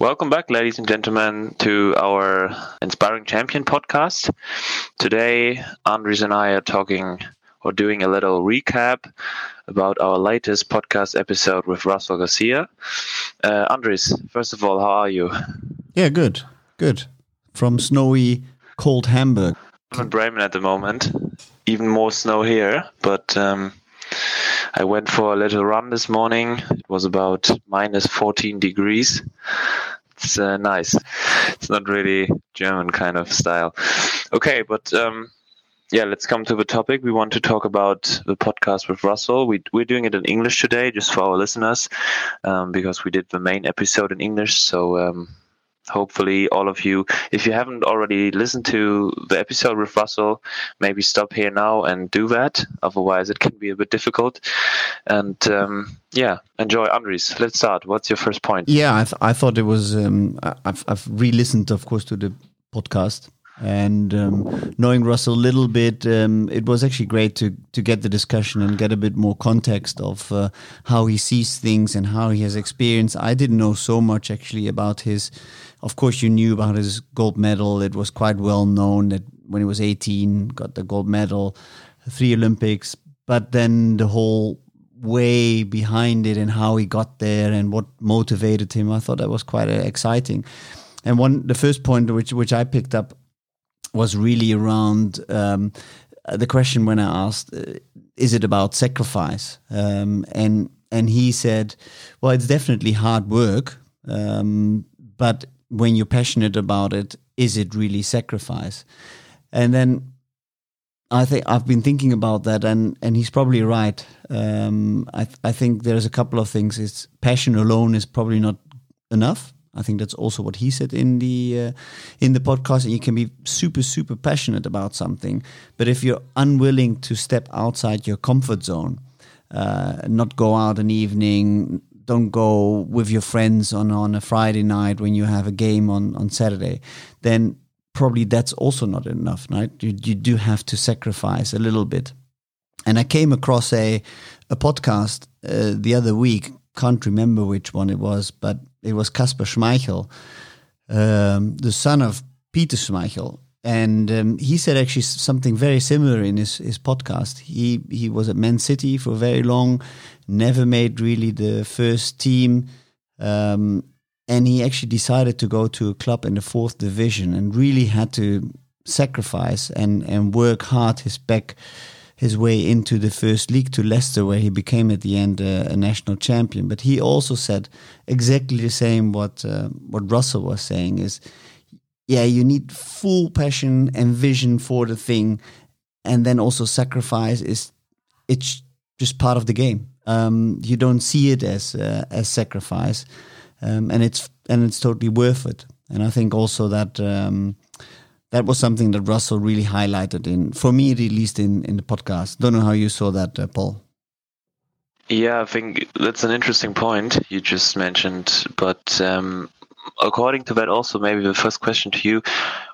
Welcome back, ladies and gentlemen, to our Inspiring Champion podcast. Today, Andres and I are talking or doing a little recap about our latest podcast episode with Russell Garcia. Uh, Andres, first of all, how are you? Yeah, good, good. From snowy, cold Hamburg. I'm in Bremen at the moment. Even more snow here, but um, I went for a little run this morning. It was about minus 14 degrees. It's uh, nice. It's not really German kind of style. Okay, but um, yeah, let's come to the topic. We want to talk about the podcast with Russell. We, we're doing it in English today, just for our listeners, um, because we did the main episode in English. So um, hopefully all of you if you haven't already listened to the episode with russell maybe stop here now and do that. Otherwise it can be a bit difficult. And um, yeah enjoy. Andres let's start. What's your first point? Yeah i, th- I thought it was um, I've, I've re-listened of course to the podcast. And um, knowing Russell a little bit, um, it was actually great to to get the discussion and get a bit more context of uh, how he sees things and how he has experienced. I didn't know so much actually about his. Of course, you knew about his gold medal. It was quite well known that when he was 18, got the gold medal, three Olympics. But then the whole way behind it and how he got there and what motivated him, I thought that was quite uh, exciting. And one, the first point which which I picked up was really around um, the question when I asked, uh, "Is it about sacrifice?" Um, and and he said, "Well, it's definitely hard work, um, but when you're passionate about it, is it really sacrifice?" And then I think I've been thinking about that, and and he's probably right. Um, I th- I think there's a couple of things. It's passion alone is probably not enough. I think that's also what he said in the uh, in the podcast. And you can be super super passionate about something, but if you're unwilling to step outside your comfort zone, uh, not go out an evening, don't go with your friends on on a Friday night when you have a game on on Saturday, then probably that's also not enough. Right? You you do have to sacrifice a little bit. And I came across a a podcast uh, the other week. Can't remember which one it was, but it was Kasper Schmeichel, um, the son of Peter Schmeichel, and um, he said actually something very similar in his, his podcast. He he was at Man City for very long, never made really the first team, um, and he actually decided to go to a club in the fourth division and really had to sacrifice and and work hard his back his way into the first league to Leicester, where he became at the end uh, a national champion. But he also said exactly the same what uh, what Russell was saying is, yeah, you need full passion and vision for the thing, and then also sacrifice is it's just part of the game. Um, you don't see it as uh, as sacrifice, um, and it's and it's totally worth it. And I think also that. Um, that was something that Russell really highlighted in, for me at least, in in the podcast. Don't know how you saw that, uh, Paul. Yeah, I think that's an interesting point you just mentioned. But um, according to that, also maybe the first question to you: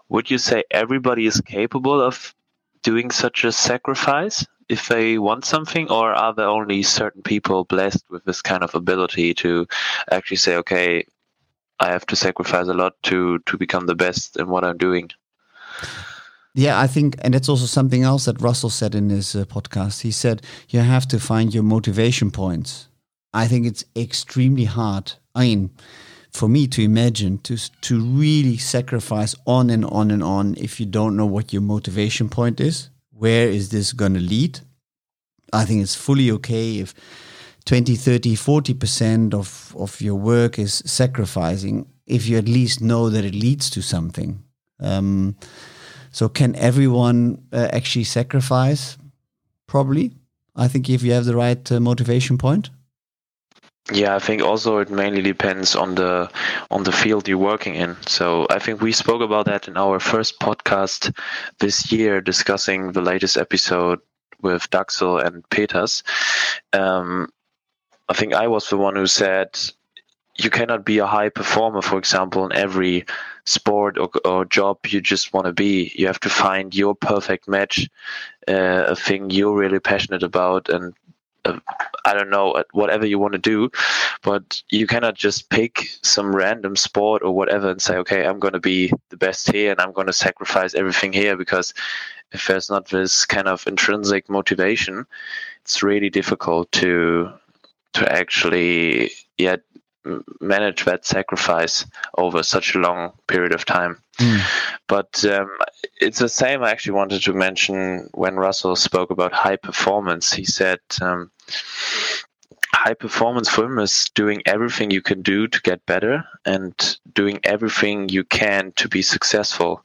Would you say everybody is capable of doing such a sacrifice if they want something, or are there only certain people blessed with this kind of ability to actually say, "Okay, I have to sacrifice a lot to to become the best in what I'm doing"? Yeah, I think, and that's also something else that Russell said in his uh, podcast. He said you have to find your motivation points. I think it's extremely hard. I mean, for me to imagine to to really sacrifice on and on and on if you don't know what your motivation point is. Where is this going to lead? I think it's fully okay if 20, 30, 40% of, of your work is sacrificing if you at least know that it leads to something. Um, so can everyone uh, actually sacrifice? Probably. I think if you have the right uh, motivation point. Yeah, I think also it mainly depends on the on the field you're working in. So I think we spoke about that in our first podcast this year, discussing the latest episode with Daxel and Peters. Um, I think I was the one who said you cannot be a high performer, for example, in every sport or, or job you just want to be. You have to find your perfect match, uh, a thing you're really passionate about, and uh, I don't know, whatever you want to do, but you cannot just pick some random sport or whatever and say, okay, I'm going to be the best here and I'm going to sacrifice everything here because if there's not this kind of intrinsic motivation, it's really difficult to to actually yeah manage that sacrifice over such a long period of time. Mm. But um, it's the same. I actually wanted to mention when Russell spoke about high performance. He said um, high performance for him is doing everything you can do to get better and doing everything you can to be successful.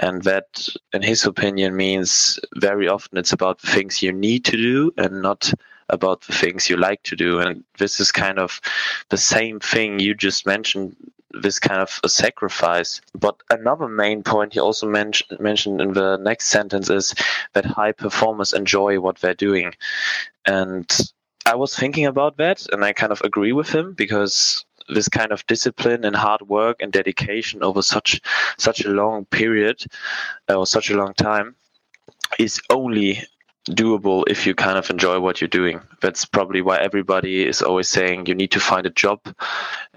And that, in his opinion, means very often it's about the things you need to do and not about the things you like to do. And this is kind of the same thing you just mentioned this kind of a sacrifice. But another main point he also men- mentioned in the next sentence is that high performers enjoy what they're doing. And I was thinking about that and I kind of agree with him because this kind of discipline and hard work and dedication over such such a long period or such a long time is only doable if you kind of enjoy what you're doing. That's probably why everybody is always saying you need to find a job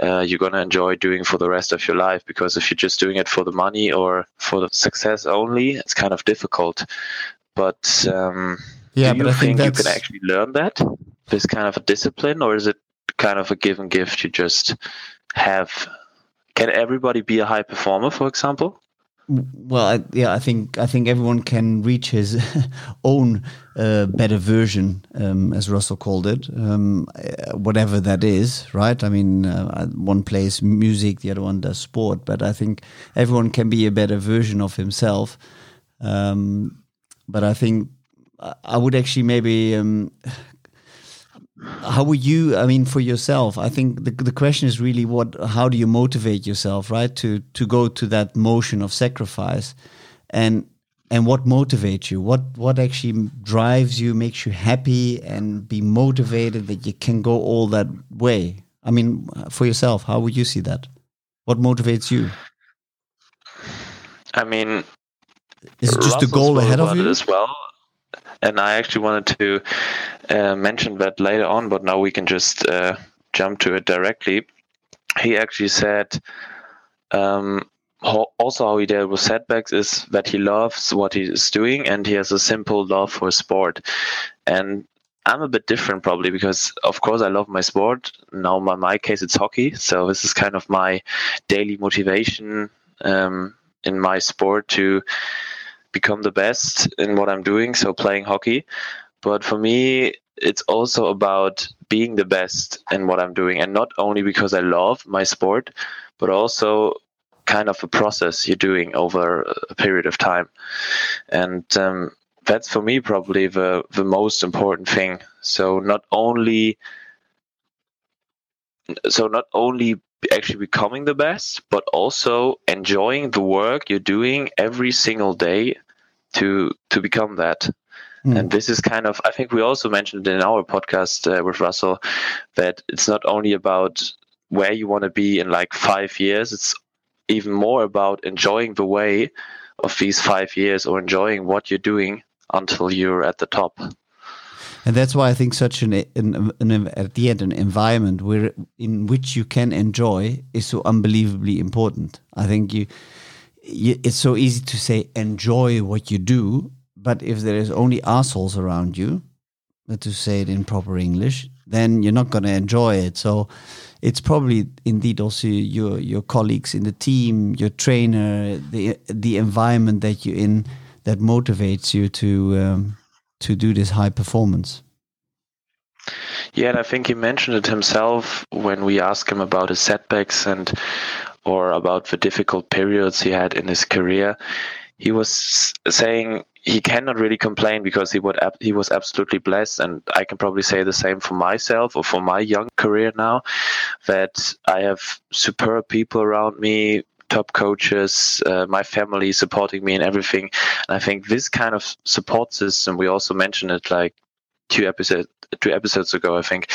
uh, you're going to enjoy doing for the rest of your life. Because if you're just doing it for the money or for the success only, it's kind of difficult. But um, yeah, do but you I think, think you can actually learn that this kind of a discipline, or is it kind of a given gift you just have? Can everybody be a high performer, for example? Well I, yeah i think i think everyone can reach his own uh, better version um, as russell called it um, uh, whatever that is right? I mean uh, one plays music the other one does sport but i think everyone can be a better version of himself. Um, but i think i would actually maybe um, how would you i mean for yourself i think the, the question is really what how do you motivate yourself right to to go to that motion of sacrifice? And and what motivates you? What what actually drives you makes you happy and be motivated that you can go all that way? I mean for yourself how would you see that? What motivates you? I mean is it just the goal ahead of you? as well and I actually wanted to uh, mention that later on, but now we can just uh, jump to it directly. He actually said, um, also how he dealt with setbacks is that he loves what he is doing and he has a simple love for sport. And I'm a bit different probably because of course I love my sport. Now in my case it's hockey, so this is kind of my daily motivation um, in my sport to become the best in what I'm doing, so playing hockey. But for me, it's also about being the best in what I'm doing, and not only because I love my sport, but also kind of a process you're doing over a period of time. And um, that's for me probably the the most important thing. So not only so not only actually becoming the best, but also enjoying the work you're doing every single day to to become that. Mm. And this is kind of, I think we also mentioned in our podcast uh, with Russell that it's not only about where you want to be in like five years, it's even more about enjoying the way of these five years or enjoying what you're doing until you're at the top. And that's why I think such an, an, an, at the end an environment where in which you can enjoy is so unbelievably important. I think you it's so easy to say enjoy what you do, but if there is only assholes around you, to say it in proper English, then you're not going to enjoy it. So it's probably indeed also your your colleagues in the team, your trainer, the the environment that you're in that motivates you to um, to do this high performance. Yeah, and I think he mentioned it himself when we asked him about his setbacks and or about the difficult periods he had in his career, he was saying he cannot really complain because he would he was absolutely blessed, and I can probably say the same for myself or for my young career now, that I have superb people around me, top coaches, uh, my family supporting me and everything. And I think this kind of support system, we also mentioned it like two episodes two episodes ago, I think,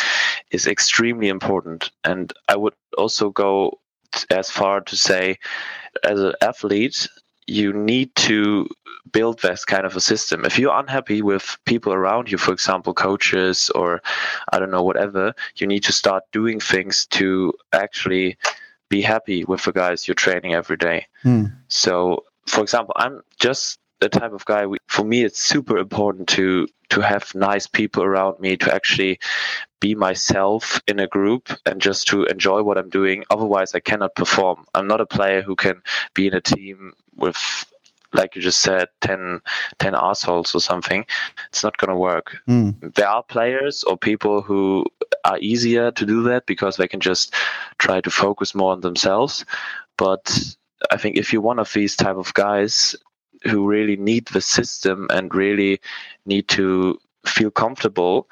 is extremely important. And I would also go as far to say, as an athlete, you need to build this kind of a system. If you're unhappy with people around you, for example, coaches or I don't know, whatever, you need to start doing things to actually be happy with the guys you're training every day. Hmm. So, for example, I'm just the type of guy. For me, it's super important to to have nice people around me to actually be myself in a group and just to enjoy what I'm doing. Otherwise, I cannot perform. I'm not a player who can be in a team with like you just said 10, 10 assholes or something it's not going to work Hmm. there are players or people who are easier to do that because they can just try to focus more on themselves but i think if you're one of these type of guys who really need the system and really need to feel comfortable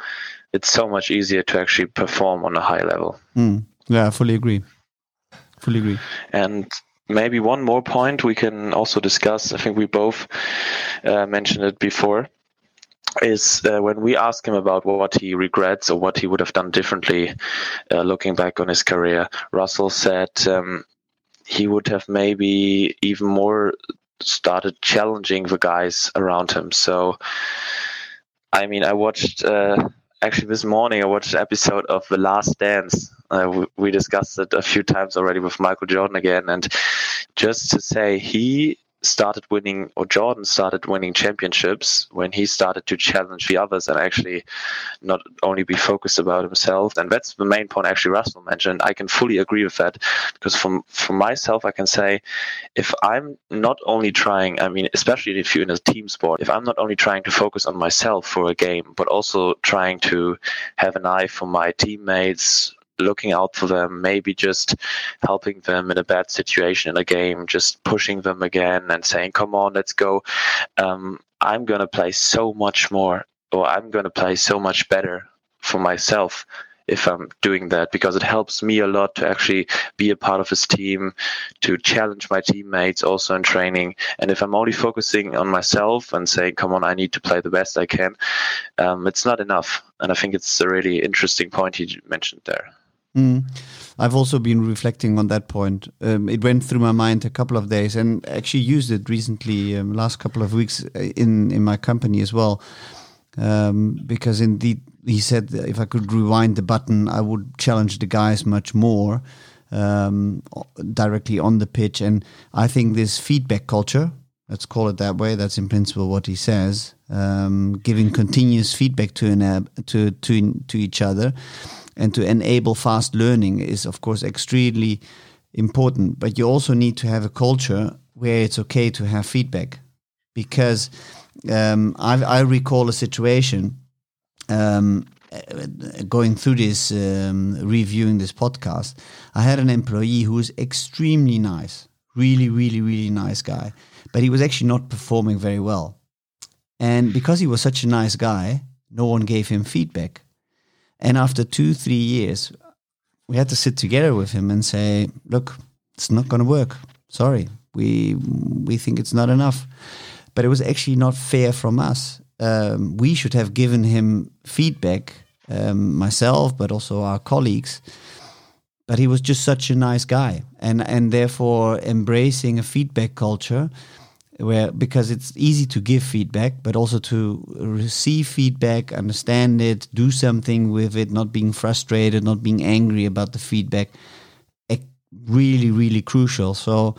it's so much easier to actually perform on a high level Hmm. Yeah, I fully agree. Fully agree. and maybe one more point we can also discuss. I think we both uh, mentioned it before. Is uh, when we ask him about what he regrets or what he would have done differently, uh, looking back on his career, Russell said um, he would have maybe even more started challenging the guys around him. So, I mean, I watched uh, actually this morning. I watched an episode of The Last Dance. Uh, we, we discussed it a few times already with Michael Jordan again, and just to say he started winning or Jordan started winning championships when he started to challenge the others and actually not only be focused about himself. And that's the main point actually Russell mentioned. I can fully agree with that because from from myself I can say if I'm not only trying I mean especially if you're in a team sport if I'm not only trying to focus on myself for a game but also trying to have an eye for my teammates looking out for them, maybe just helping them in a bad situation in a game, just pushing them again and saying, come on, let's go. Um, I'm going to play so much more, or I'm going to play so much better for myself if I'm doing that because it helps me a lot to actually be a part of his team, to challenge my teammates also in training. And if I'm only focusing on myself and saying, come on, I need to play the best I can, um, it's not enough. And I think it's a really interesting point he mentioned there. Mm. I've also been reflecting on that point. Um, it went through my mind a couple of days, and actually used it recently, um, last couple of weeks uh, in in my company as well. Um, because indeed, he said if I could rewind the button, I would challenge the guys much more um, directly on the pitch. And I think this feedback culture, let's call it that way, that's in principle what he says, um, giving continuous feedback to an uh, to to to each other and to enable fast learning is of course extremely important. But you also need to have a culture where it's okay to have feedback. Because um, I, recall a situation um, going through this um, reviewing this podcast. I had an employee who was extremely nice really really really nice guy but he was actually not performing very well. And because he was such a nice guy no one gave him feedback and after two, three years, we had to sit together with him and say, look, it's not going to work. Sorry. We, we think it's not enough. But it was actually not fair from us. Um, we should have given him feedback, um, myself, but also our colleagues. But he was just such a nice guy. And, and therefore, embracing a feedback culture where because it's easy to give feedback but also to receive feedback understand it do something with it not being frustrated not being angry about the feedback really really crucial. So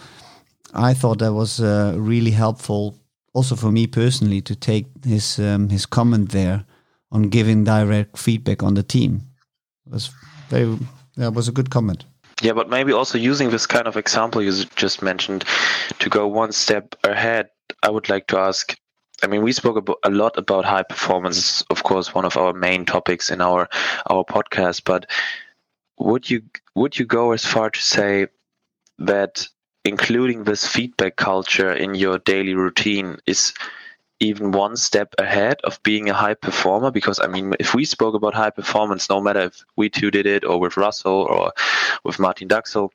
i thought that was uh, really helpful also for me personally to take his um, his comment there on giving direct feedback on the team. It was very that was a good comment yeah, but maybe also using this kind of example you just mentioned to go one step ahead, I would like to ask. I mean, we spoke about, a lot about high performance, of course, one of our main topics in our our podcast. But would you would you go as far to say that including this feedback culture in your daily routine is even one step ahead of being a high performer because i mean if we spoke about high performance no matter if we two did it or with russell or with martin daxel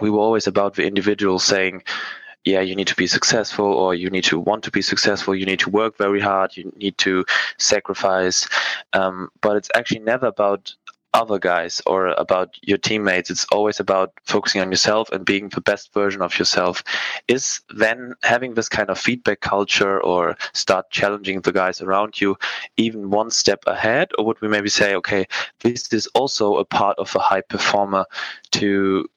we were always about the individual saying yeah you need to be successful or you need to want to be successful. You need to work very hard. You need to sacrifice. Um, but it's actually never about other guys or about your teammates. It's always about focusing on yourself and being the best version of yourself. Is then having this kind of feedback culture or start challenging the guys around you even one step ahead? Or would we maybe say, okay, this is also a part of a high performer to,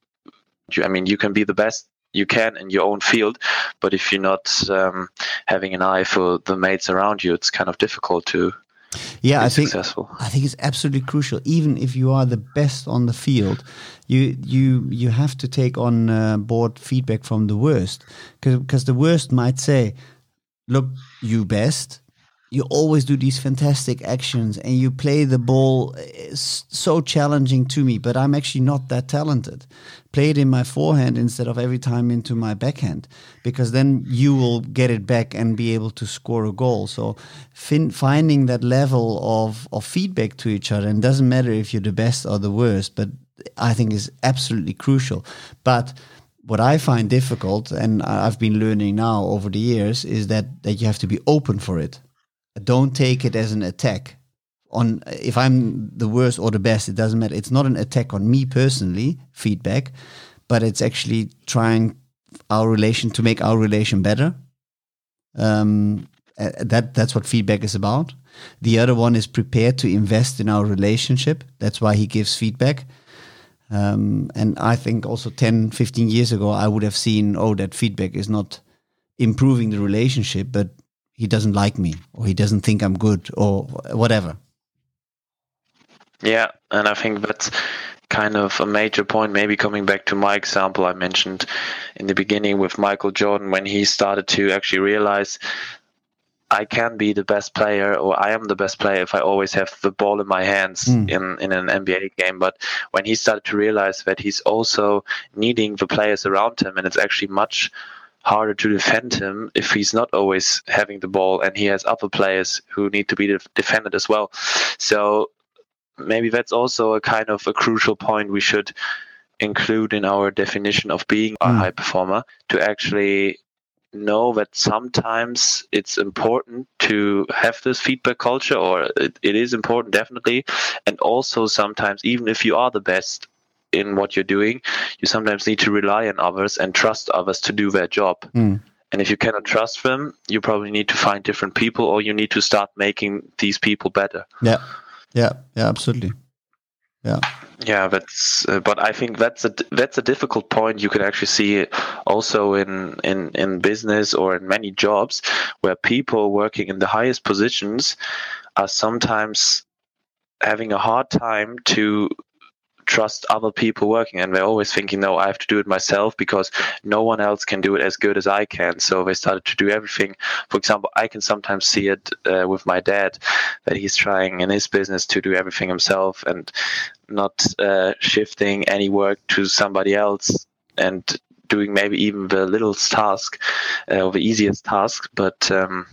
you I mean, you can be the best you can in your own field, but if you're not um, having an eye for the mates around you, it's kind of difficult to yeah, I think successful. I think it's absolutely crucial. Even if you are the best on the field, you you you have to take on uh, board feedback from the worst, because the worst might say, "Look, you best." You always do these fantastic actions, and you play the ball uh, so challenging to me. But I'm actually not that talented. Play it in my forehand instead of every time into my backhand because then you will get it back and be able to score a goal. So fin- finding that level of, of feedback to each other and doesn't matter if you're the best or the worst but i think is absolutely crucial. But what i find difficult and i've been learning now over the years is that that you have to be open for it don't take it as an attack on if I'm the worst or the best, it doesn't matter. It's not an attack on me personally, feedback, but it's actually trying our relation to make our relation better. Um, that that's what feedback is about. The other one is prepared to invest in our relationship. That's why he gives feedback. Um, and I think also 10, 15 years ago, I would have seen, oh, that feedback is not improving the relationship, but he doesn't like me or he doesn't think I'm good or whatever. Yeah, and I think that's kind of a major point. Maybe coming back to my example I mentioned in the beginning with Michael Jordan when he started to actually realize I can be the best player or I am the best player if I always have the ball in my hands mm. in, in an NBA game. But when he started to realize that he's also needing the players around him and it's actually much harder to defend him if he's not always having the ball and he has other players who need to be defended as well. So maybe that's also a kind of a crucial point we should include in our definition of being a mm. high performer to actually know that sometimes it's important to have this feedback culture or it, it is important definitely and also sometimes even if you are the best in what you're doing you sometimes need to rely on others and trust others to do their job mm. And if you cannot trust them, you probably need to find different people or you need to start making these people better. Yeah. Yeah, yeah, absolutely. Yeah. Yeah, that's. Uh, but I think that's a that's a difficult point. You can actually see also in in in business or in many jobs where people working in the highest positions are sometimes having a hard time to trust other people working and they're always thinking no i have to do it myself because no one else can do it as good as i can. So they started to do everything. For example i can sometimes see it uh, with my dad that he's trying in his business to do everything himself and not uh, shifting any work to somebody else and doing maybe even the littlest task uh, or the easiest task but um,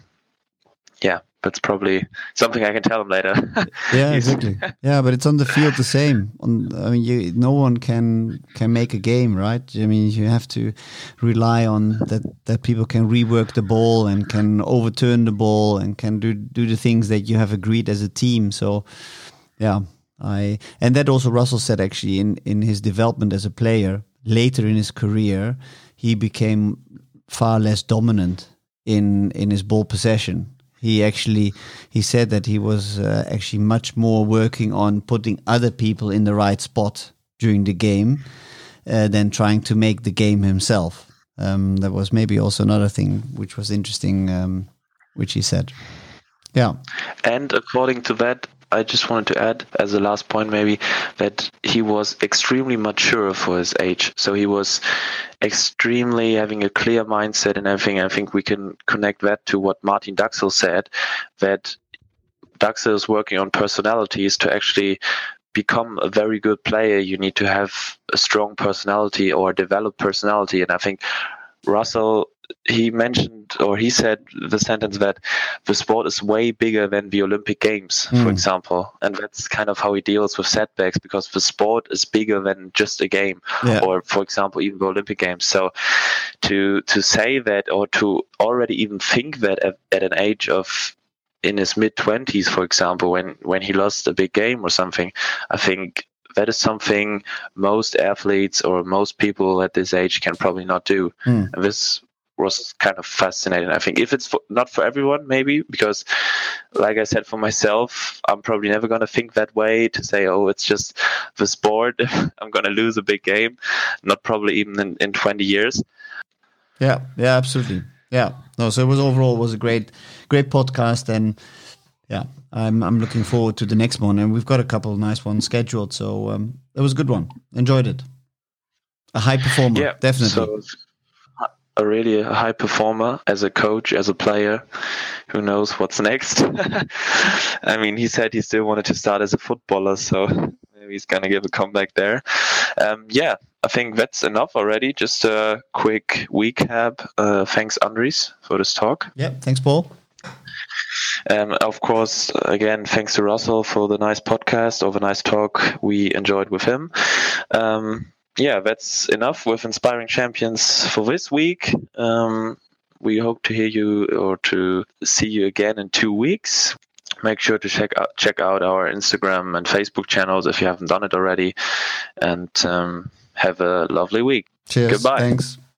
yeah that's probably something I can tell them later. yeah, exactly. Yeah, but it's on the field the same. On, I mean, you, no one can can make a game, right? I mean, you have to rely on that that people can rework the ball and can overturn the ball and can do do the things that you have agreed as a team. So, yeah, I and that also Russell said actually in in his development as a player later in his career, he became far less dominant in in his ball possession he actually he said that he was uh, actually much more working on putting other people in the right spot during the game uh, than trying to make the game himself. Um, that was maybe also another thing which was interesting, um, which he said. Yeah. And according to that, I just wanted to add as a last point maybe that he was extremely mature for his age. So he was extremely having a clear mindset and everything. I think we can connect that to what Martin Daxel said that Daxel is working on personalities to actually become a very good player. You need to have a strong personality or develop personality. And I think Russell he mentioned or he said the sentence that the sport is way bigger than the Olympic Games, mm. for hmm. example, and that's kind of how he deals with setbacks because the sport is bigger than just a game, yeah. or for example, even the Olympic Games. So to to say that or to already even think that at, at an age of in his mid twenties, for example, when when he lost a big game or something, I think that is something most athletes or most people at this age can probably not do. Mm. And this was kind of fascinating. I think if it's for, not for everyone, maybe because, like I said, for myself, I'm probably never going to think that way to say, oh, it's just the sport. I'm going to lose a big game. Not probably even in, in 20 years. Yeah, yeah, absolutely. Yeah. No, so it was overall was a great, great podcast, and yeah, I'm I'm looking forward to the next one, and we've got a couple of nice ones scheduled. So um, it was a good one. Enjoyed it. A high performer, Yeah, definitely. So a really a high performer as a coach, as a player. Who knows what's next? I mean, he said he still wanted to start as a footballer, so maybe he's gonna give a comeback there. Um, yeah, I think that's enough already. Just a quick recap. Uh, thanks, Andres, for this talk. yeah, thanks, Paul. Um, of course, again, thanks to Russell for the nice podcast or the nice talk we enjoyed with him. Um, yeah, that's enough with Inspiring Champions for this week. Um, we hope to hear you or to see you again in two weeks. Make sure to check out check out our Instagram and Facebook channels if you haven't done it already, and um, have a lovely week. Cheers. Goodbye. Thanks.